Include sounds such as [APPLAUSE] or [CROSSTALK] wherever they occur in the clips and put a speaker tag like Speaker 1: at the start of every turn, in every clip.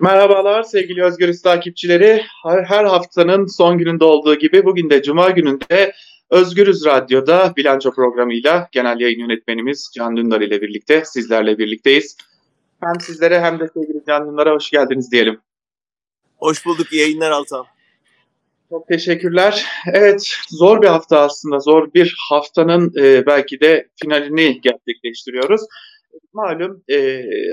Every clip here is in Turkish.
Speaker 1: Merhabalar sevgili Özgürüz takipçileri. Her, her haftanın son gününde olduğu gibi bugün de Cuma gününde Özgürüz Radyo'da bilanço programıyla genel yayın yönetmenimiz Can Dündar ile birlikte sizlerle birlikteyiz. Hem sizlere hem de sevgili Can Dündar'a hoş geldiniz diyelim.
Speaker 2: Hoş bulduk. İyi yayınlar Altan.
Speaker 1: Çok teşekkürler. Evet, zor bir hafta aslında. Zor bir haftanın e, belki de finalini gerçekleştiriyoruz. Malum e,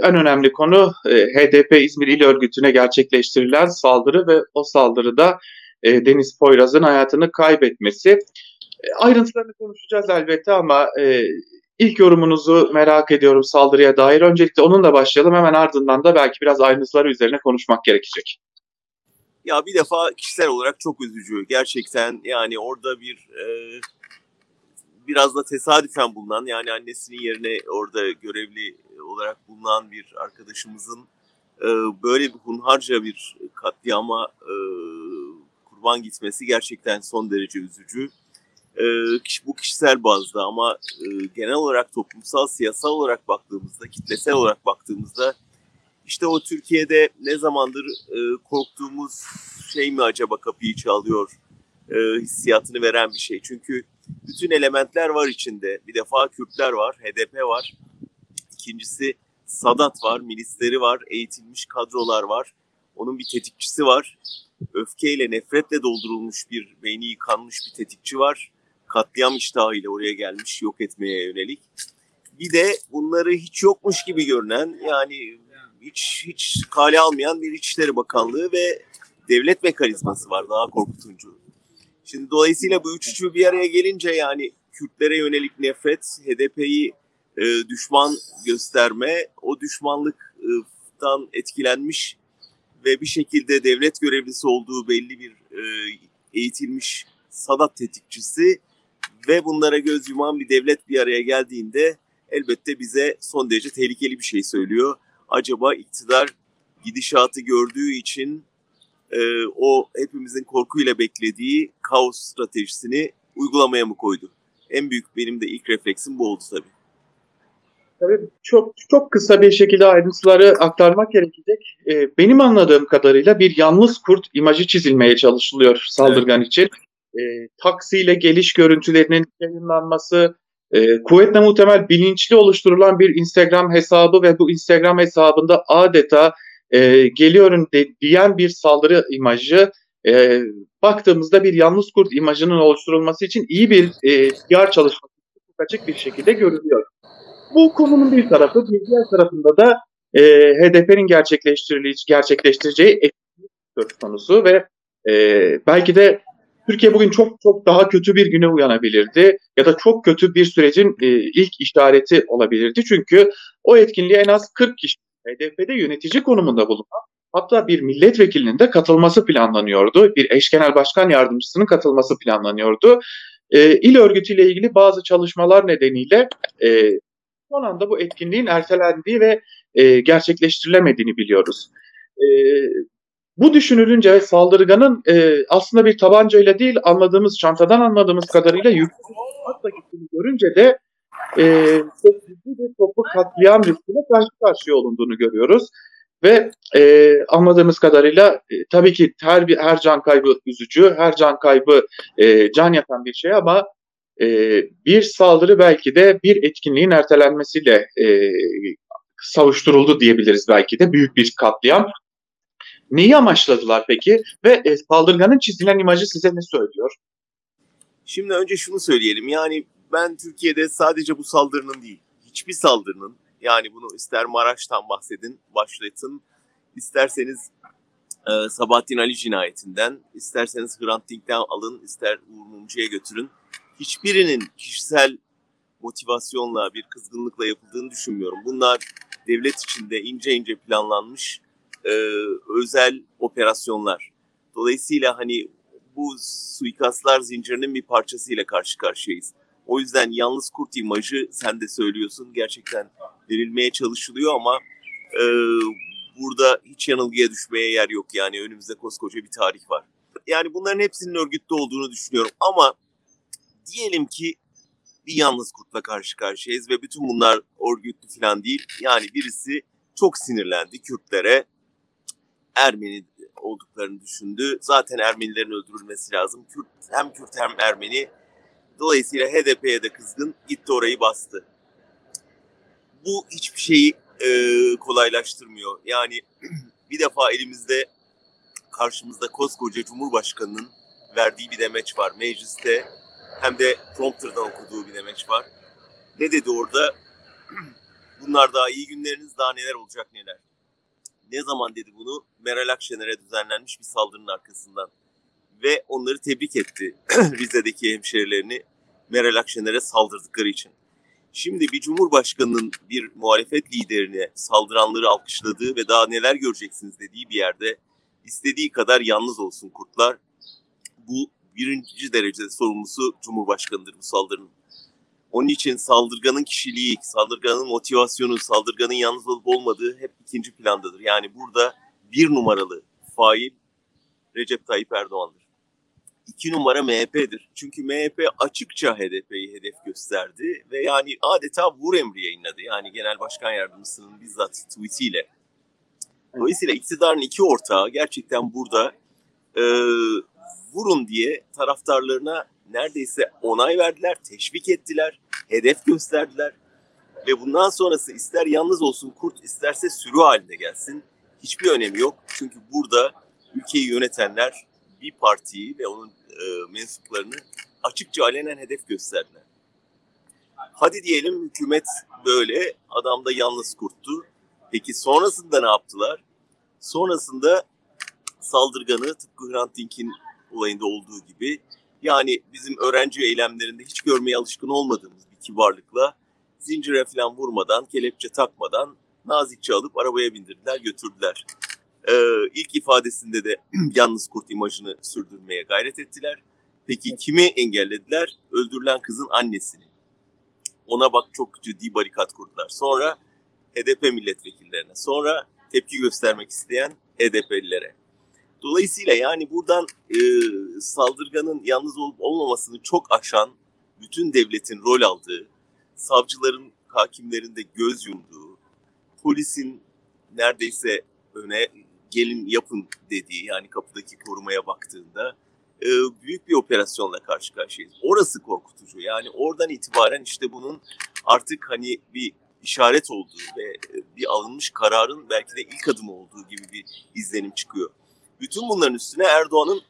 Speaker 1: en önemli konu e, HDP İzmir İl Örgütü'ne gerçekleştirilen saldırı ve o saldırıda e, Deniz Poyraz'ın hayatını kaybetmesi. E, ayrıntılarını konuşacağız elbette ama e, ilk yorumunuzu merak ediyorum saldırıya dair. Öncelikle onunla başlayalım hemen ardından da belki biraz ayrıntıları üzerine konuşmak gerekecek.
Speaker 2: Ya bir defa kişisel olarak çok üzücü. Gerçekten yani orada bir e, biraz da tesadüfen bulunan yani annesinin yerine orada görevli olarak bulunan bir arkadaşımızın e, böyle bir hunharca bir katliama e, kurban gitmesi gerçekten son derece üzücü. E, bu kişisel bazda ama e, genel olarak toplumsal, siyasal olarak baktığımızda, kitlesel olarak baktığımızda işte o Türkiye'de ne zamandır e, korktuğumuz şey mi acaba kapıyı çalıyor e, hissiyatını veren bir şey. Çünkü bütün elementler var içinde. Bir defa Kürtler var, HDP var. İkincisi Sadat var, milisleri var, eğitilmiş kadrolar var. Onun bir tetikçisi var. Öfkeyle, nefretle doldurulmuş bir beyni yıkanmış bir tetikçi var. Katliam iştahıyla oraya gelmiş yok etmeye yönelik. Bir de bunları hiç yokmuş gibi görünen yani hiç hiç kale almayan bir İçişleri Bakanlığı ve devlet mekanizması var daha korkutuncu. Şimdi dolayısıyla bu üç üçü bir araya gelince yani Kürtlere yönelik nefret, HDP'yi e, düşman gösterme, o düşmanlıktan etkilenmiş ve bir şekilde devlet görevlisi olduğu belli bir e, eğitilmiş Sadat tetikçisi ve bunlara göz yuman bir devlet bir araya geldiğinde elbette bize son derece tehlikeli bir şey söylüyor. Acaba iktidar gidişatı gördüğü için e, o hepimizin korkuyla beklediği kaos stratejisini uygulamaya mı koydu? En büyük benim de ilk refleksim bu oldu tabii.
Speaker 1: Tabii çok çok kısa bir şekilde ayrıntıları aktarmak gerekecek. Ee, benim anladığım kadarıyla bir yalnız kurt imajı çizilmeye çalışılıyor saldırgan evet. için. Ee, taksiyle geliş görüntülerinin yayınlanması, e, kuvvetle muhtemel bilinçli oluşturulan bir Instagram hesabı ve bu Instagram hesabında adeta e, geliyorum de, diyen bir saldırı imajı e, baktığımızda bir yalnız kurt imajının oluşturulması için iyi bir e, PR çalışması açık bir şekilde görülüyor. Bu konunun bir tarafı, bir diğer tarafında da e, HDP'nin gerçekleştireceği söz konusu ve e, belki de Türkiye bugün çok çok daha kötü bir güne uyanabilirdi ya da çok kötü bir sürecin e, ilk işareti olabilirdi. Çünkü o etkinliğe en az 40 kişi HDP'de yönetici konumunda bulunan hatta bir milletvekilinin de katılması planlanıyordu. Bir eş genel başkan yardımcısının katılması planlanıyordu. E, il örgütüyle ilgili bazı çalışmalar nedeniyle e, son anda bu etkinliğin ertelendiği ve e, gerçekleştirilemediğini biliyoruz. E, bu düşünülünce saldırganın e, aslında bir tabancayla değil anladığımız çantadan anladığımız kadarıyla yüklü atla gittiğini görünce de e, çok ciddi bir toplu katliam riskine karşı karşıya olunduğunu görüyoruz. Ve e, anladığımız kadarıyla e, tabii ki her her can kaybı üzücü, her can kaybı e, can yakan bir şey ama e, bir saldırı belki de bir etkinliğin ertelenmesiyle e, savuşturuldu diyebiliriz belki de büyük bir katliam. Neyi amaçladılar peki ve e, saldırganın çizilen imajı size ne söylüyor?
Speaker 2: Şimdi önce şunu söyleyelim yani ben Türkiye'de sadece bu saldırının değil, hiçbir saldırının yani bunu ister Maraş'tan bahsedin, başlatın, isterseniz e, Sabahattin Ali cinayetinden, isterseniz Hrant Dink'ten alın, ister Uğur Mumcu'ya götürün. Hiçbirinin kişisel motivasyonla, bir kızgınlıkla yapıldığını düşünmüyorum. Bunlar devlet içinde ince ince planlanmış e, özel operasyonlar. Dolayısıyla hani bu suikastlar zincirinin bir parçasıyla karşı karşıyayız. O yüzden yalnız kurt imajı sen de söylüyorsun gerçekten verilmeye çalışılıyor ama e, burada hiç yanılgıya düşmeye yer yok. Yani önümüzde koskoca bir tarih var. Yani bunların hepsinin örgütte olduğunu düşünüyorum ama diyelim ki bir yalnız kurtla karşı karşıyayız ve bütün bunlar örgütlü falan değil. Yani birisi çok sinirlendi Kürtlere Ermeni olduklarını düşündü. Zaten Ermenilerin öldürülmesi lazım. Kürt, hem Kürt hem Ermeni. Dolayısıyla HDP'ye de kızgın gitti orayı bastı. Bu hiçbir şeyi e, kolaylaştırmıyor. Yani [CLEARS THROAT] bir defa elimizde karşımızda koskoca Cumhurbaşkanı'nın verdiği bir demeç var. Mecliste hem de prompterdan okuduğu bir demeç var. Ne dedi orada? [CLEARS THROAT] Bunlar daha iyi günleriniz daha neler olacak neler. Ne zaman dedi bunu? Meral Akşener'e düzenlenmiş bir saldırının arkasından. Ve onları tebrik etti [CLEARS THROAT] Rize'deki hemşerilerini Meral Akşener'e saldırdıkları için. Şimdi bir cumhurbaşkanının bir muhalefet liderine saldıranları alkışladığı ve daha neler göreceksiniz dediği bir yerde istediği kadar yalnız olsun kurtlar. Bu birinci derecede sorumlusu Cumhurbaşkanı'dır bu saldırının. Onun için saldırganın kişiliği, saldırganın motivasyonu, saldırganın yalnız olup olmadığı hep ikinci plandadır. Yani burada bir numaralı fail Recep Tayyip Erdoğan'dır. İki numara MHP'dir. Çünkü MHP açıkça HDP'yi hedef gösterdi ve yani adeta vur emri yayınladı. Yani Genel Başkan Yardımcısının bizzat tweetiyle. Dolayısıyla iktidarın iki ortağı gerçekten burada e, vurun diye taraftarlarına neredeyse onay verdiler, teşvik ettiler, hedef gösterdiler. Ve bundan sonrası ister yalnız olsun kurt isterse sürü halinde gelsin. Hiçbir önemi yok. Çünkü burada ülkeyi yönetenler bir partiyi ve onun e, mensuplarını açıkça alenen hedef gösterdiler. Hadi diyelim hükümet böyle, adam da yalnız kurttu. Peki sonrasında ne yaptılar? Sonrasında saldırganı tıpkı Hrant Dink'in olayında olduğu gibi yani bizim öğrenci eylemlerinde hiç görmeye alışkın olmadığımız bir kibarlıkla zincire falan vurmadan, kelepçe takmadan nazikçe alıp arabaya bindirdiler, götürdüler. Ee, ilk ifadesinde de [CLEARS THROAT] yalnız kurt imajını sürdürmeye gayret ettiler. Peki kimi engellediler? Öldürülen kızın annesini. Ona bak çok ciddi barikat kurdular. Sonra HDP milletvekillerine, sonra tepki göstermek isteyen HDP'lilere. Dolayısıyla yani buradan e, saldırganın yalnız olup olmamasını çok aşan, bütün devletin rol aldığı, savcıların, hakimlerin de göz yumduğu, polisin neredeyse öne gelin yapın dediği yani kapıdaki korumaya baktığında e, büyük bir operasyonla karşı karşıyayız. Orası korkutucu. Yani oradan itibaren işte bunun artık hani bir işaret olduğu ve bir alınmış kararın belki de ilk adımı olduğu gibi bir izlenim çıkıyor. Bütün bunların üstüne Erdoğan'ın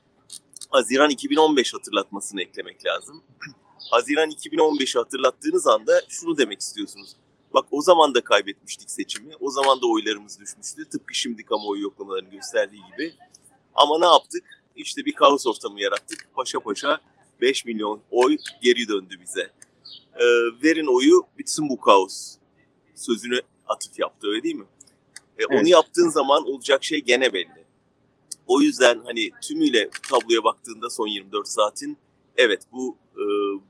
Speaker 2: Haziran 2015 hatırlatmasını eklemek lazım. [CLEARS THROAT] Haziran 2015'i hatırlattığınız anda şunu demek istiyorsunuz. Bak o zaman da kaybetmiştik seçimi. O zaman da oylarımız düşmüştü. Tıpkı şimdi kamuoyu yoklamalarının gösterdiği gibi. Ama ne yaptık? İşte bir kaos ortamı yarattık. Paşa paşa 5 milyon oy geri döndü bize. Ee, verin oyu bitsin bu kaos. Sözünü atıf yaptı öyle değil mi? Ee, evet. Onu yaptığın zaman olacak şey gene belli. O yüzden hani tümüyle tabloya baktığında son 24 saatin evet bu e,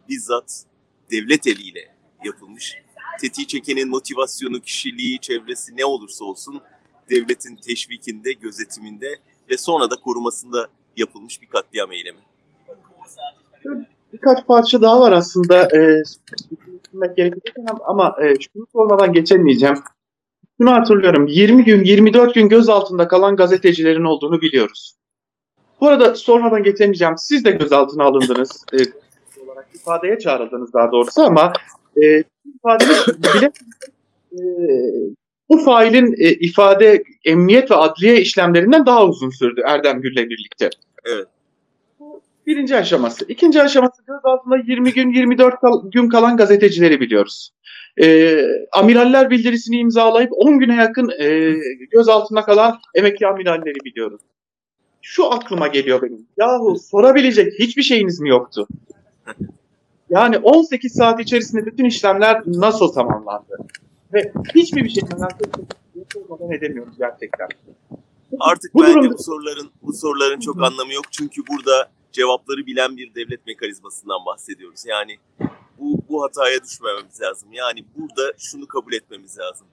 Speaker 2: bizzat devlet eliyle yapılmış. Tetiği çekenin motivasyonu, kişiliği, çevresi ne olursa olsun devletin teşvikinde, gözetiminde ve sonra da korumasında yapılmış bir katliam eylemi.
Speaker 1: Birkaç parça daha var aslında. E, ama e, şunu sormadan geçemeyeceğim. Şunu hatırlıyorum. 20 gün, 24 gün gözaltında kalan gazetecilerin olduğunu biliyoruz. Bu arada sormadan geçemeyeceğim. Siz de gözaltına alındınız. e, olarak ifadeye çağrıldınız daha doğrusu ama e, ifadeniz bile e, bu failin e, ifade emniyet ve adliye işlemlerinden daha uzun sürdü Erdem Gül'le birlikte.
Speaker 2: Evet.
Speaker 1: Birinci aşaması. İkinci aşaması gözaltında 20 gün 24 kal- gün kalan gazetecileri biliyoruz. E, amiraller bildirisini imzalayıp 10 güne yakın e, gözaltında kalan emekli amiralleri biliyoruz. Şu aklıma geliyor benim. Yahu sorabilecek hiçbir şeyiniz mi yoktu? [LAUGHS] Yani 18 saat içerisinde bütün işlemler nasıl tamamlandı? Ve hiçbir bir şey sormadan edemiyoruz gerçekten.
Speaker 2: Artık bu bence durumda... bu soruların bu soruların çok anlamı yok. Çünkü burada cevapları bilen bir devlet mekanizmasından bahsediyoruz. Yani bu, bu hataya düşmememiz lazım. Yani burada şunu kabul etmemiz lazım.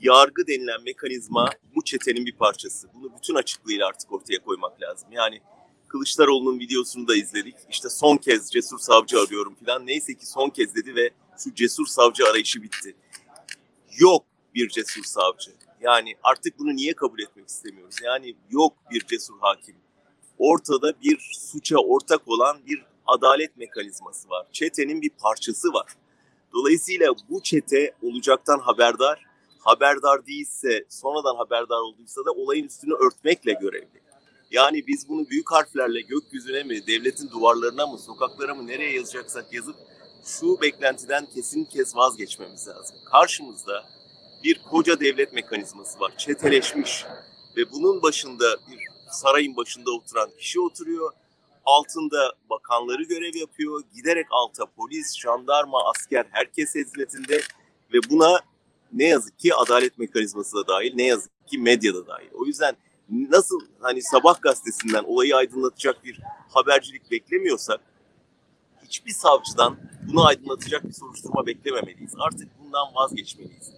Speaker 2: Yargı denilen mekanizma bu çetenin bir parçası. Bunu bütün açıklığıyla artık ortaya koymak lazım. Yani Kılıçdaroğlu'nun videosunu da izledik. İşte son kez cesur savcı arıyorum falan. Neyse ki son kez dedi ve şu cesur savcı arayışı bitti. Yok bir cesur savcı. Yani artık bunu niye kabul etmek istemiyoruz? Yani yok bir cesur hakim. Ortada bir suça ortak olan bir adalet mekanizması var. Çetenin bir parçası var. Dolayısıyla bu çete olacaktan haberdar, haberdar değilse, sonradan haberdar olduysa da olayın üstünü örtmekle görevli. Yani biz bunu büyük harflerle gökyüzüne mi, devletin duvarlarına mı, sokaklara mı nereye yazacaksak yazıp şu beklentiden kesin kez vazgeçmemiz lazım. Karşımızda bir koca devlet mekanizması var, çeteleşmiş ve bunun başında bir sarayın başında oturan kişi oturuyor. Altında bakanları görev yapıyor. Giderek alta polis, jandarma, asker herkes hizmetinde ve buna ne yazık ki adalet mekanizması da dahil, ne yazık ki medya da dahil. O yüzden nasıl hani sabah gazetesinden olayı aydınlatacak bir habercilik beklemiyorsak hiçbir savcıdan bunu aydınlatacak bir soruşturma beklememeliyiz. Artık bundan vazgeçmeliyiz.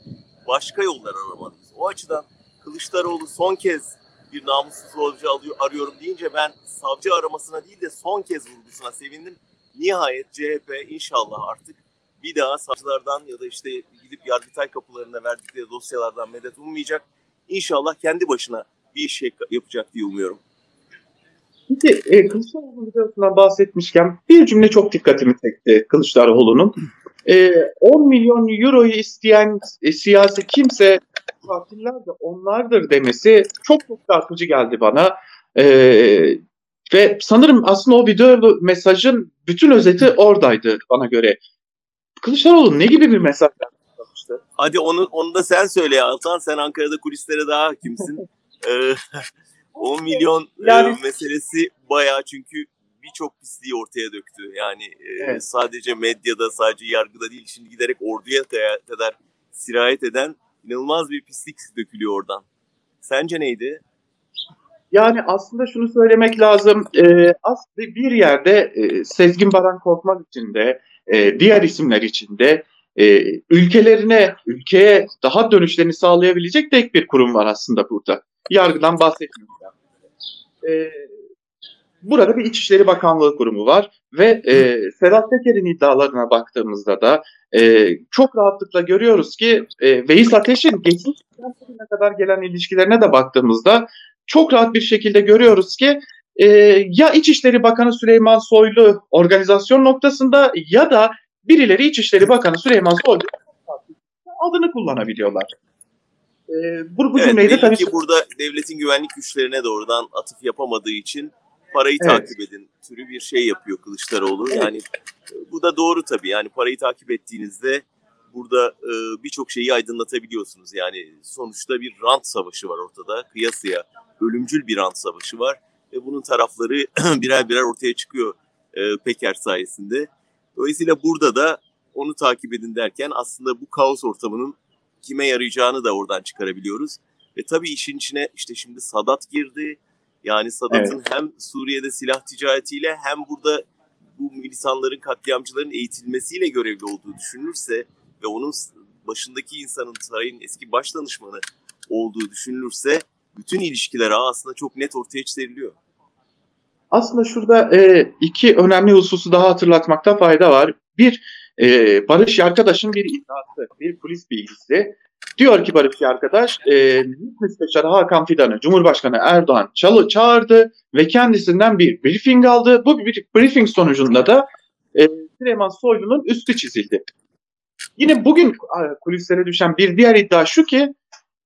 Speaker 2: Başka yollar aramalıyız. O açıdan Kılıçdaroğlu son kez bir namussuz savcı alıyor, arıyorum deyince ben savcı aramasına değil de son kez vurgusuna sevindim. Nihayet CHP inşallah artık bir daha savcılardan ya da işte gidip Yargıtay kapılarına verdikleri dosyalardan medet ummayacak. İnşallah kendi başına bir iş yapacak diye umuyorum.
Speaker 1: Peki e, Kılıçdaroğlu videosundan bahsetmişken bir cümle çok dikkatimi çekti Kılıçdaroğlu'nun. E, 10 milyon euroyu isteyen e, siyasi kimse katiller de onlardır demesi çok çok çarpıcı geldi bana. E, ve sanırım aslında o video mesajın bütün özeti oradaydı bana göre. Kılıçdaroğlu ne gibi bir mesaj vermişti?
Speaker 2: Hadi onu, onu da sen söyle Altan. Sen Ankara'da kulislere daha hakimsin. [LAUGHS] ee, [LAUGHS] 10 milyon yani... e, meselesi bayağı çünkü birçok pisliği ortaya döktü. Yani e, evet. sadece medyada, sadece yargıda değil, şimdi giderek orduya kadar sirayet eden inanılmaz bir pislik dökülüyor oradan. Sence neydi?
Speaker 1: Yani aslında şunu söylemek lazım. E, aslında bir yerde e, Sezgin Baran Korkmaz için de e, diğer isimler için de e, ülkelerine, ülkeye daha dönüşlerini sağlayabilecek tek bir kurum var aslında burada. Yargıdan bahsetmiyorum. E, burada bir İçişleri Bakanlığı kurumu var ve e, Sedat Peker'in iddialarına baktığımızda da e, çok rahatlıkla görüyoruz ki e, Veys Ateş'in geçmiş ne kadar gelen ilişkilerine de baktığımızda çok rahat bir şekilde görüyoruz ki e, ya İçişleri Bakanı Süleyman Soylu organizasyon noktasında ya da birileri İçişleri Bakanı Süleyman Soylu adını kullanabiliyorlar.
Speaker 2: E, bu, bu evet, cümleyi de tabii ki burada devletin güvenlik güçlerine doğrudan atıf yapamadığı için parayı evet. takip edin türü bir şey yapıyor Kılıçdaroğlu. Evet. Yani bu da doğru tabii. Yani parayı takip ettiğinizde burada e, birçok şeyi aydınlatabiliyorsunuz. Yani sonuçta bir rant savaşı var ortada. Kıyasıya ölümcül bir rant savaşı var ve bunun tarafları [CLEARS THROAT] birer birer ortaya çıkıyor e, Peker sayesinde. Dolayısıyla burada da onu takip edin derken aslında bu kaos ortamının kime yarayacağını da oradan çıkarabiliyoruz. Ve tabii işin içine işte şimdi Sadat girdi. Yani Sadat'ın evet. hem Suriye'de silah ticaretiyle hem burada bu militanların, katliamcıların eğitilmesiyle görevli olduğu düşünülürse ve onun başındaki insanın sarayın eski baş danışmanı olduğu düşünülürse bütün ilişkiler aslında çok net ortaya çıkarılıyor.
Speaker 1: Aslında şurada e, iki önemli hususu daha hatırlatmakta fayda var. Bir, e, Barış arkadaşın bir iddiası, bir polis bilgisi. Diyor ki Barış arkadaş, e, Müsteşarı Hakan Fidan'ı Cumhurbaşkanı Erdoğan çalı çağırdı ve kendisinden bir briefing aldı. Bu bir briefing sonucunda da e, Süleyman Soylu'nun üstü çizildi. Yine bugün kulislere düşen bir diğer iddia şu ki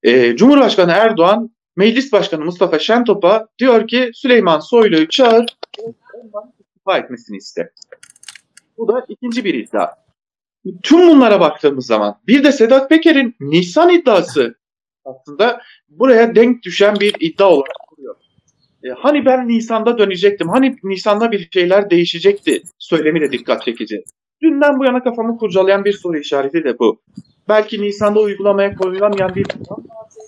Speaker 1: e, Cumhurbaşkanı Erdoğan Meclis Başkanı Mustafa Şentop'a diyor ki Süleyman Soylu'yu çağır ondan istifa etmesini iste. Bu da ikinci bir iddia. Tüm bunlara baktığımız zaman bir de Sedat Peker'in Nisan iddiası aslında buraya denk düşen bir iddia olarak duruyor. E, hani ben Nisan'da dönecektim, hani Nisan'da bir şeyler değişecekti söylemi de dikkat çekici. Dünden bu yana kafamı kurcalayan bir soru işareti de bu. Belki Nisan'da uygulamaya koyulamayan bir plan vardı.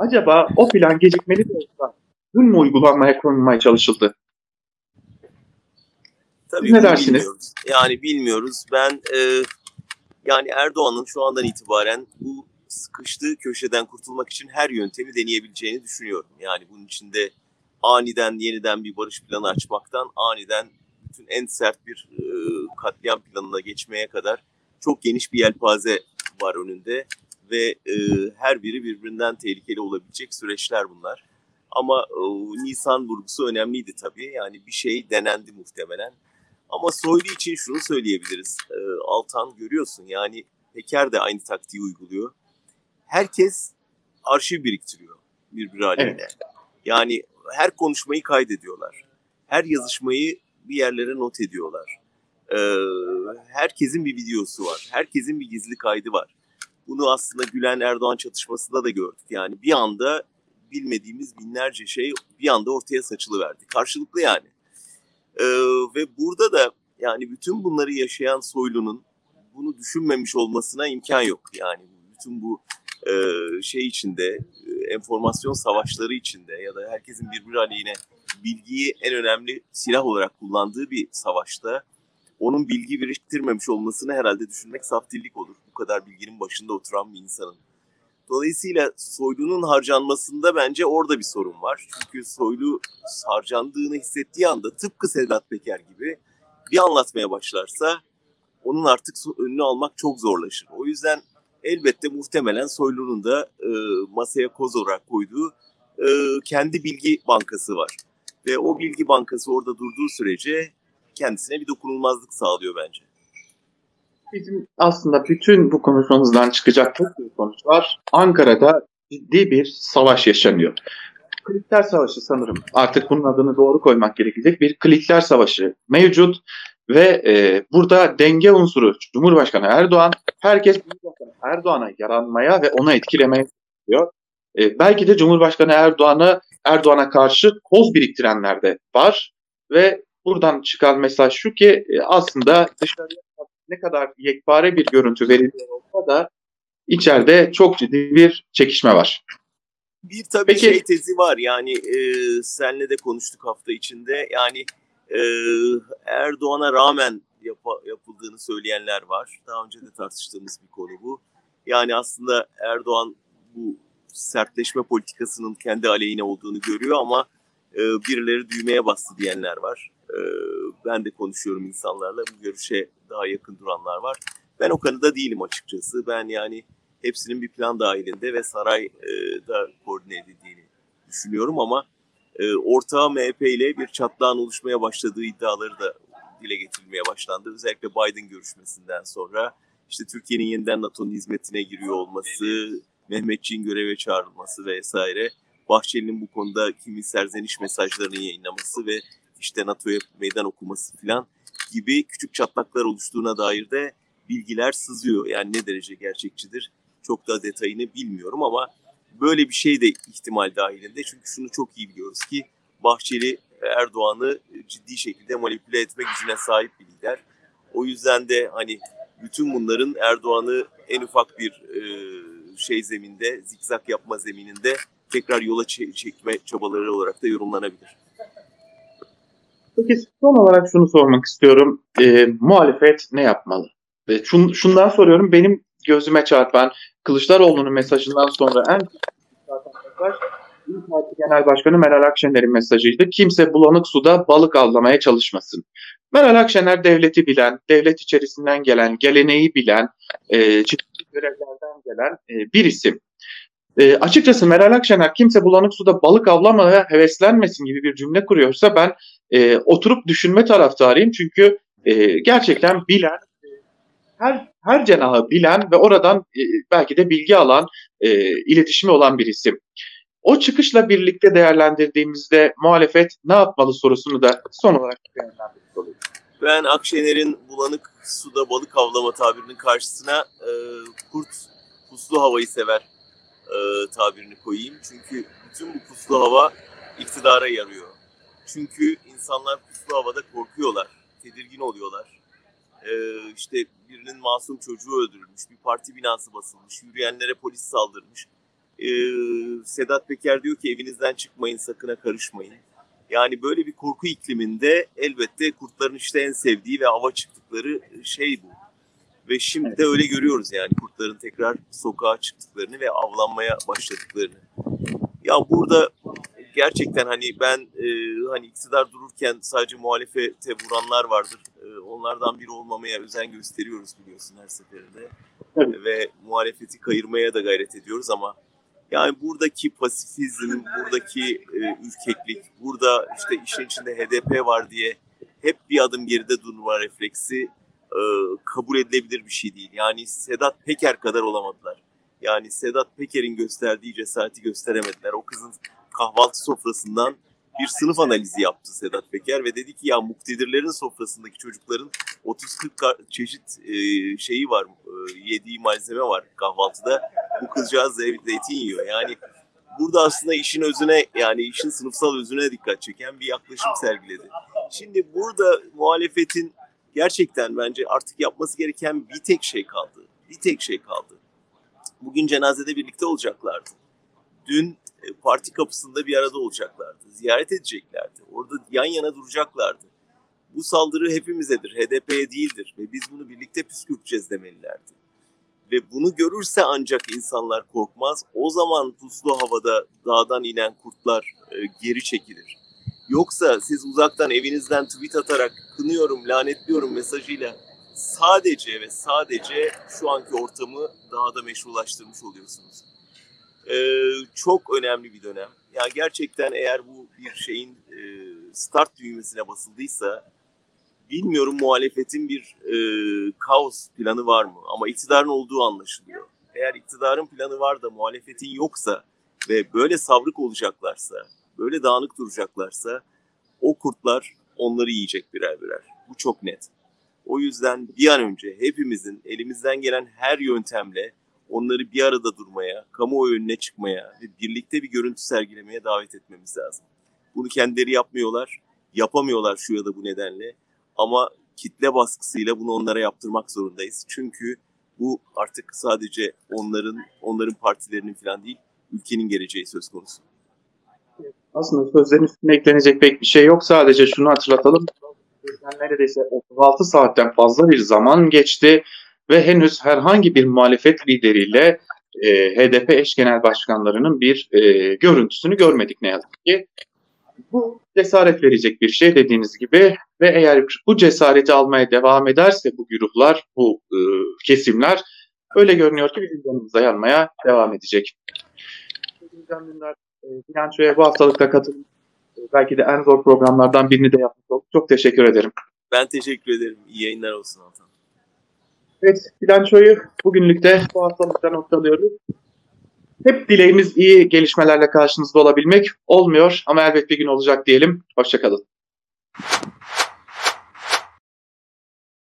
Speaker 1: Acaba o plan gecikmeli de olsa dün mü uygulanmaya konulmaya çalışıldı?
Speaker 2: Tabii ne dersiniz? Bilmiyoruz. Yani bilmiyoruz. Ben e, yani Erdoğan'ın şu andan itibaren bu sıkıştığı köşeden kurtulmak için her yöntemi deneyebileceğini düşünüyorum. Yani bunun içinde aniden yeniden bir barış planı açmaktan aniden bütün en sert bir e, katliam planına geçmeye kadar çok geniş bir yelpaze var önünde ve e, her biri birbirinden tehlikeli olabilecek süreçler bunlar. Ama e, Nisan vurgusu önemliydi tabii. Yani bir şey denendi muhtemelen. Ama Soylu için şunu söyleyebiliriz. E, Altan görüyorsun yani Peker de aynı taktiği uyguluyor. Herkes arşiv biriktiriyor birbiri aleyhine. Evet. Yani her konuşmayı kaydediyorlar. Her yazışmayı bir yerlere not ediyorlar. Ee, herkesin bir videosu var. Herkesin bir gizli kaydı var. Bunu aslında Gülen Erdoğan çatışmasında da gördük. Yani bir anda bilmediğimiz binlerce şey bir anda ortaya saçılıverdi. Karşılıklı yani. Ee, ve burada da yani bütün bunları yaşayan Soylu'nun bunu düşünmemiş olmasına imkan yok. Yani bütün bu e, şey içinde, e, enformasyon savaşları içinde ya da herkesin birbiri aleyhine bilgiyi en önemli silah olarak kullandığı bir savaşta onun bilgi biriktirmemiş olmasını herhalde düşünmek saftillik olur. Bu kadar bilginin başında oturan bir insanın. Dolayısıyla Soylu'nun harcanmasında bence orada bir sorun var. Çünkü Soylu harcandığını hissettiği anda tıpkı Sedat Peker gibi bir anlatmaya başlarsa onun artık önünü almak çok zorlaşır. O yüzden elbette muhtemelen Soylu'nun da e, masaya koz olarak koyduğu e, kendi bilgi bankası var. Ve o bilgi bankası orada durduğu sürece kendisine bir dokunulmazlık sağlıyor bence.
Speaker 1: Bizim aslında bütün bu konuşmamızdan çıkacak çok bir sonuç var. Ankara'da ciddi bir savaş yaşanıyor. Klikler Savaşı sanırım. Artık bunun adını doğru koymak gerekecek. Bir Klikler Savaşı mevcut ve e, burada denge unsuru Cumhurbaşkanı Erdoğan herkes Cumhurbaşkanı Erdoğan'a yaranmaya ve ona etkilemeye çalışıyor. E, belki de Cumhurbaşkanı Erdoğan'ı Erdoğan'a karşı koz biriktirenler de var ve buradan çıkan mesaj şu ki e, aslında dışarıya ne kadar yekpare bir görüntü veriliyor olsa da içeride çok ciddi bir çekişme var.
Speaker 2: Bir tabii Peki, şey tezi var yani e, senle de konuştuk hafta içinde yani e, Erdoğan'a rağmen yap, yapıldığını söyleyenler var. Daha önce de tartıştığımız bir konu bu. Yani aslında Erdoğan bu sertleşme politikasının kendi aleyhine olduğunu görüyor ama e, birileri düğmeye bastı diyenler var. E, ben de konuşuyorum insanlarla. Bu görüşe daha yakın duranlar var. Ben o kanıda değilim açıkçası. Ben yani hepsinin bir plan dahilinde ve sarayda koordine edildiğini düşünüyorum ama e, ortağı MHP ile bir çatlağın oluşmaya başladığı iddiaları da dile getirilmeye başlandı. Özellikle Biden görüşmesinden sonra işte Türkiye'nin yeniden NATO'nun hizmetine giriyor olması, Mehmetçiğin göreve çağrılması vesaire. Bahçeli'nin bu konuda kimi serzeniş mesajlarını yayınlaması ve işte NATO'ya meydan okuması falan gibi küçük çatlaklar oluştuğuna dair de bilgiler sızıyor. Yani ne derece gerçekçidir çok da detayını bilmiyorum ama böyle bir şey de ihtimal dahilinde. Çünkü şunu çok iyi biliyoruz ki Bahçeli Erdoğan'ı ciddi şekilde manipüle etme gücüne sahip bir lider. O yüzden de hani bütün bunların Erdoğan'ı en ufak bir e, şey zeminde, zikzak yapma zemininde tekrar yola çekme çabaları olarak da yorumlanabilir.
Speaker 1: Peki son olarak şunu sormak istiyorum. E, muhalefet ne yapmalı? Ve şun, şundan soruyorum. Benim gözüme çarpan Kılıçdaroğlu'nun mesajından sonra en mesaj Parti Genel Başkanı Meral Akşener'in mesajıydı. Kimse bulanık suda balık avlamaya çalışmasın. Meral Akşener devleti bilen, devlet içerisinden gelen, geleneği bilen, e, çeşitli görevlerden gelen e, bir isim. E, açıkçası Meral Akşener kimse bulanık suda balık avlamaya heveslenmesin gibi bir cümle kuruyorsa ben e, oturup düşünme taraftarıyım. Çünkü e, gerçekten bilen, her her cenahı bilen ve oradan e, belki de bilgi alan, e, iletişimi olan bir isim. O çıkışla birlikte değerlendirdiğimizde muhalefet ne yapmalı sorusunu da son olarak değerlendirmiş.
Speaker 2: Ben Akşener'in bulanık suda balık avlama tabirinin karşısına e, kurt puslu havayı sever e, tabirini koyayım. Çünkü bütün bu puslu hava iktidara yarıyor. Çünkü insanlar puslu havada korkuyorlar, tedirgin oluyorlar. E, işte birinin masum çocuğu öldürülmüş, bir parti binası basılmış, yürüyenlere polis saldırmış. E, Sedat Peker diyor ki evinizden çıkmayın, sakına karışmayın. Yani böyle bir korku ikliminde elbette kurtların işte en sevdiği ve hava çıktıkları şey bu. Ve şimdi evet. de öyle görüyoruz yani kurtların tekrar sokağa çıktıklarını ve avlanmaya başladıklarını. Ya burada gerçekten hani ben e, hani iktidar dururken sadece muhalefete vuranlar vardır. E, onlardan biri olmamaya özen gösteriyoruz biliyorsun her seferinde.
Speaker 1: Evet.
Speaker 2: ve muhalefeti kayırmaya da gayret ediyoruz ama yani buradaki pasifizm, buradaki e, ürkeklik, burada işte işin içinde HDP var diye hep bir adım geride durma refleksi e, kabul edilebilir bir şey değil. Yani Sedat Peker kadar olamadılar. Yani Sedat Peker'in gösterdiği cesareti gösteremediler. O kızın kahvaltı sofrasından bir sınıf analizi yaptı Sedat Peker ve dedi ki ya muktedirlerin sofrasındaki çocukların 30-40 ka- çeşit e, şeyi var, e, yediği malzeme var kahvaltıda. Bu kızcağız zeytin yiyor. Yani burada aslında işin özüne yani işin sınıfsal özüne dikkat çeken bir yaklaşım sergiledi. Şimdi burada muhalefetin gerçekten bence artık yapması gereken bir tek şey kaldı. Bir tek şey kaldı. Bugün cenazede birlikte olacaklardı. Dün e, parti kapısında bir arada olacaklardı. Ziyaret edeceklerdi. Orada yan yana duracaklardı. Bu saldırı hepimizedir, HDP'ye değildir ve biz bunu birlikte püskürteceğiz demelilerdi. Ve bunu görürse ancak insanlar korkmaz. O zaman puslu havada dağdan inen kurtlar e, geri çekilir. Yoksa siz uzaktan evinizden tweet atarak kınıyorum, lanetliyorum mesajıyla sadece ve sadece şu anki ortamı daha da meşrulaştırmış oluyorsunuz. Ee, çok önemli bir dönem. Yani gerçekten eğer bu bir şeyin e, start düğmesine basıldıysa bilmiyorum muhalefetin bir e, kaos planı var mı? Ama iktidarın olduğu anlaşılıyor. Eğer iktidarın planı var da muhalefetin yoksa ve böyle savrık olacaklarsa, böyle dağınık duracaklarsa o kurtlar onları yiyecek birer birer. Bu çok net. O yüzden bir an önce hepimizin elimizden gelen her yöntemle onları bir arada durmaya, kamuoyu önüne çıkmaya ve birlikte bir görüntü sergilemeye davet etmemiz lazım. Bunu kendileri yapmıyorlar, yapamıyorlar şu ya da bu nedenle ama kitle baskısıyla bunu onlara yaptırmak zorundayız. Çünkü bu artık sadece onların, onların partilerinin falan değil, ülkenin geleceği söz konusu.
Speaker 1: Aslında sözlerin üstüne eklenecek pek bir şey yok. Sadece şunu hatırlatalım. Neredeyse 36 saatten fazla bir zaman geçti ve henüz herhangi bir muhalefet lideriyle e, HDP eş genel başkanlarının bir e, görüntüsünü görmedik ne yazık ki. Bu cesaret verecek bir şey dediğiniz gibi ve eğer bu cesareti almaya devam ederse bu güruhlar, bu e, kesimler öyle görünüyor ki bizim yanımıza yanmaya devam edecek. E, bilançoya bu haftalıkta katılım e, belki de en zor programlardan birini de yapmış olduk. Çok teşekkür ederim.
Speaker 2: Ben teşekkür ederim. İyi yayınlar olsun Altan.
Speaker 1: Evet, bilançoyu bugünlük de bu haftalıkta noktalıyoruz. Hep dileğimiz iyi gelişmelerle karşınızda olabilmek olmuyor ama elbet bir gün olacak diyelim. Hoşçakalın.